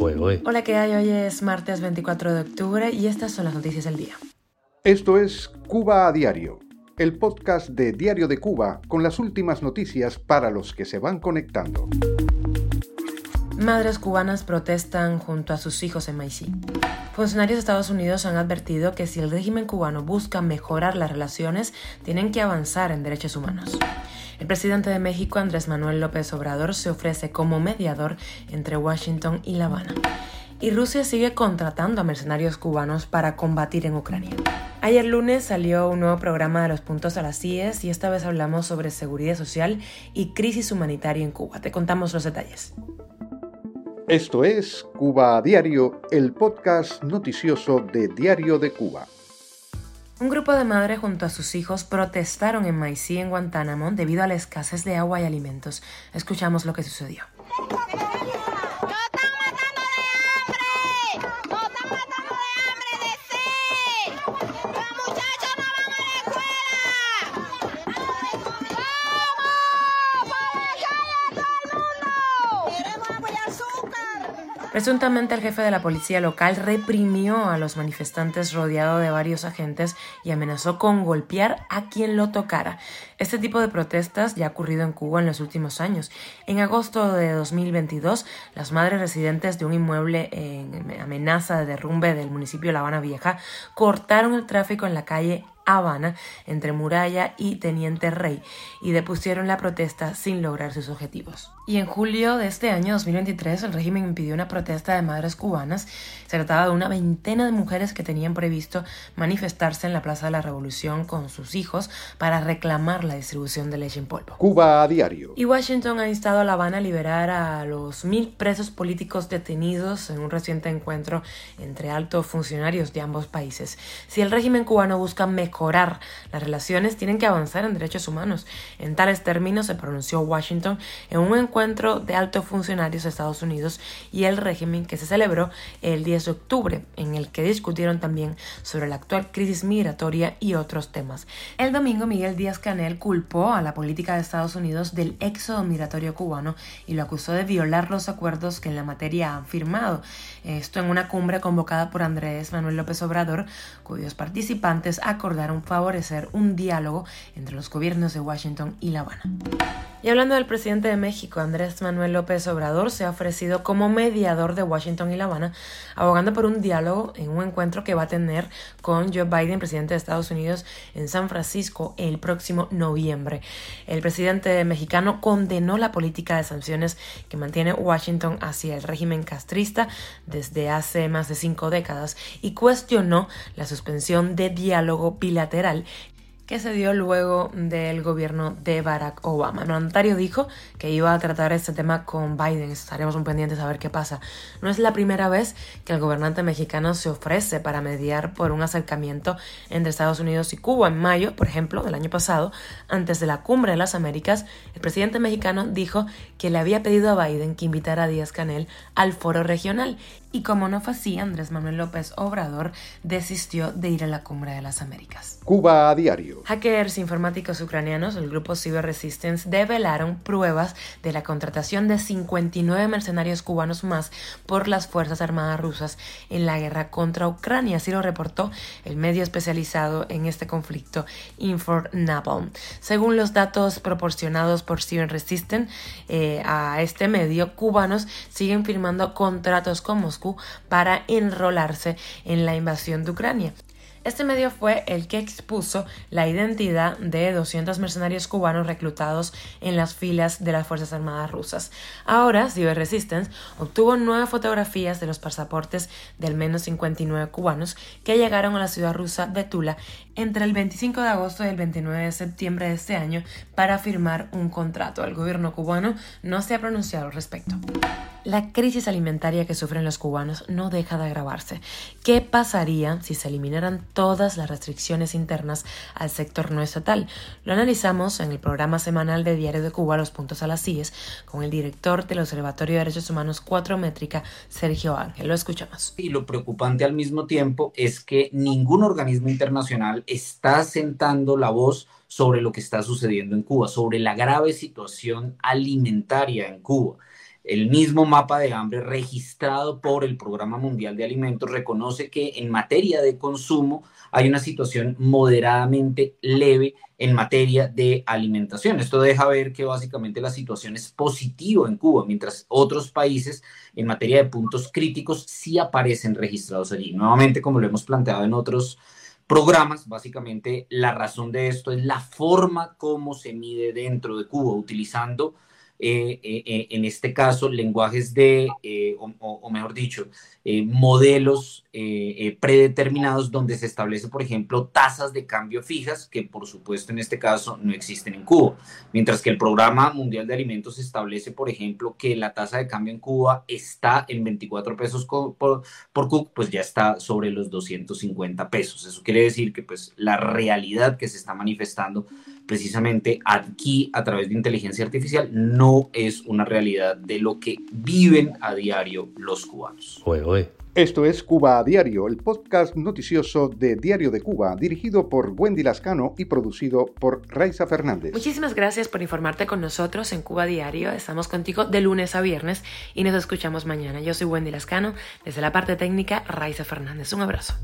Hola, ¿qué hay? Hoy es martes 24 de octubre y estas son las noticias del día. Esto es Cuba a Diario, el podcast de Diario de Cuba con las últimas noticias para los que se van conectando. Madres cubanas protestan junto a sus hijos en Maicí. Funcionarios de Estados Unidos han advertido que si el régimen cubano busca mejorar las relaciones, tienen que avanzar en derechos humanos. El presidente de México, Andrés Manuel López Obrador, se ofrece como mediador entre Washington y La Habana. Y Rusia sigue contratando a mercenarios cubanos para combatir en Ucrania. Ayer lunes salió un nuevo programa de los puntos a las CIES y esta vez hablamos sobre seguridad social y crisis humanitaria en Cuba. Te contamos los detalles. Esto es Cuba a Diario, el podcast noticioso de Diario de Cuba. Un grupo de madres junto a sus hijos protestaron en Maicí, en Guantánamo, debido a la escasez de agua y alimentos. Escuchamos lo que sucedió. Presuntamente el jefe de la policía local reprimió a los manifestantes rodeado de varios agentes y amenazó con golpear a quien lo tocara. Este tipo de protestas ya ha ocurrido en Cuba en los últimos años. En agosto de 2022, las madres residentes de un inmueble en amenaza de derrumbe del municipio La Habana Vieja cortaron el tráfico en la calle Habana, entre Muralla y Teniente Rey, y depusieron la protesta sin lograr sus objetivos. Y en julio de este año 2023, el régimen impidió una protesta de madres cubanas. Se trataba de una veintena de mujeres que tenían previsto manifestarse en la Plaza de la Revolución con sus hijos para reclamar la distribución de leche en polvo. Cuba a diario. Y Washington ha instado a La Habana a liberar a los mil presos políticos detenidos en un reciente encuentro entre altos funcionarios de ambos países. Si el régimen cubano busca mejorar mejorar las relaciones tienen que avanzar en derechos humanos. En tales términos se pronunció Washington en un encuentro de altos funcionarios de Estados Unidos y el régimen que se celebró el 10 de octubre, en el que discutieron también sobre la actual crisis migratoria y otros temas. El domingo Miguel Díaz Canel culpó a la política de Estados Unidos del éxodo migratorio cubano y lo acusó de violar los acuerdos que en la materia han firmado. Esto en una cumbre convocada por Andrés Manuel López Obrador, cuyos participantes acordaron favorecer un diálogo entre los gobiernos de Washington y La Habana. Y hablando del presidente de México, Andrés Manuel López Obrador se ha ofrecido como mediador de Washington y La Habana, abogando por un diálogo en un encuentro que va a tener con Joe Biden, presidente de Estados Unidos, en San Francisco el próximo noviembre. El presidente mexicano condenó la política de sanciones que mantiene Washington hacia el régimen castrista desde hace más de cinco décadas y cuestionó la suspensión de diálogo bilateral que se dio luego del gobierno de Barack Obama. El mandatario dijo que iba a tratar este tema con Biden. Estaremos un pendientes a ver qué pasa. No es la primera vez que el gobernante mexicano se ofrece para mediar por un acercamiento entre Estados Unidos y Cuba. En mayo, por ejemplo, del año pasado, antes de la cumbre de las Américas, el presidente mexicano dijo que le había pedido a Biden que invitara a Díaz Canel al foro regional y como no fue así, Andrés Manuel López Obrador desistió de ir a la Cumbre de las Américas. Cuba a diario. Hackers informáticos ucranianos, el grupo Cyber Resistance, develaron pruebas de la contratación de 59 mercenarios cubanos más por las Fuerzas Armadas rusas en la guerra contra Ucrania. Así lo reportó el medio especializado en este conflicto, Infor-Napalm. Según los datos proporcionados por Cyber Resistance eh, a este medio, cubanos siguen firmando contratos con para enrolarse en la invasión de Ucrania. Este medio fue el que expuso la identidad de 200 mercenarios cubanos reclutados en las filas de las Fuerzas Armadas rusas. Ahora, Cyber Resistance obtuvo nueve fotografías de los pasaportes de al menos 59 cubanos que llegaron a la ciudad rusa de Tula entre el 25 de agosto y el 29 de septiembre de este año para firmar un contrato. El gobierno cubano no se ha pronunciado al respecto. La crisis alimentaria que sufren los cubanos no deja de agravarse. ¿Qué pasaría si se eliminaran todas las restricciones internas al sector no estatal? Lo analizamos en el programa semanal de Diario de Cuba, Los Puntos a las CIES, con el director del Observatorio de Derechos Humanos 4 Métrica, Sergio Ángel. Lo escuchamos. Y lo preocupante al mismo tiempo es que ningún organismo internacional está sentando la voz sobre lo que está sucediendo en Cuba, sobre la grave situación alimentaria en Cuba. el mismo mapa de hambre registrado por el Programa Mundial de Alimentos reconoce que en materia de consumo hay una situación moderadamente leve en materia de alimentación. Esto deja ver que básicamente la situación es positiva en Cuba, mientras otros países en materia de puntos críticos sí aparecen registrados allí. Nuevamente, como lo hemos planteado en otros programas, básicamente la razón de esto es la forma como se mide dentro de Cuba, utilizando eh, eh, eh, en este caso, lenguajes de, o, mejor dicho, modelos predeterminados donde se establece, por ejemplo, tasas de cambio fijas, que por supuesto en este caso no existen en Cuba. Mientras que el Programa Mundial de Alimentos establece, por ejemplo, que la tasa de cambio en Cuba está en 24 pesos por, por CUC, pues ya está sobre los 250 pesos. Eso quiere decir que pues la realidad que se está manifestando precisamente aquí a través de inteligencia artificial no es una realidad de lo que viven a diario los cubanos. Esto es Cuba a Diario, el podcast noticioso de Diario de Cuba, dirigido por Wendy Lascano y producido por Raiza Fernández. Muchísimas gracias por informarte con nosotros en Cuba a Diario. Estamos contigo de lunes a viernes y nos escuchamos mañana. Yo soy Wendy Lascano, desde la parte técnica, Raiza Fernández. Un abrazo.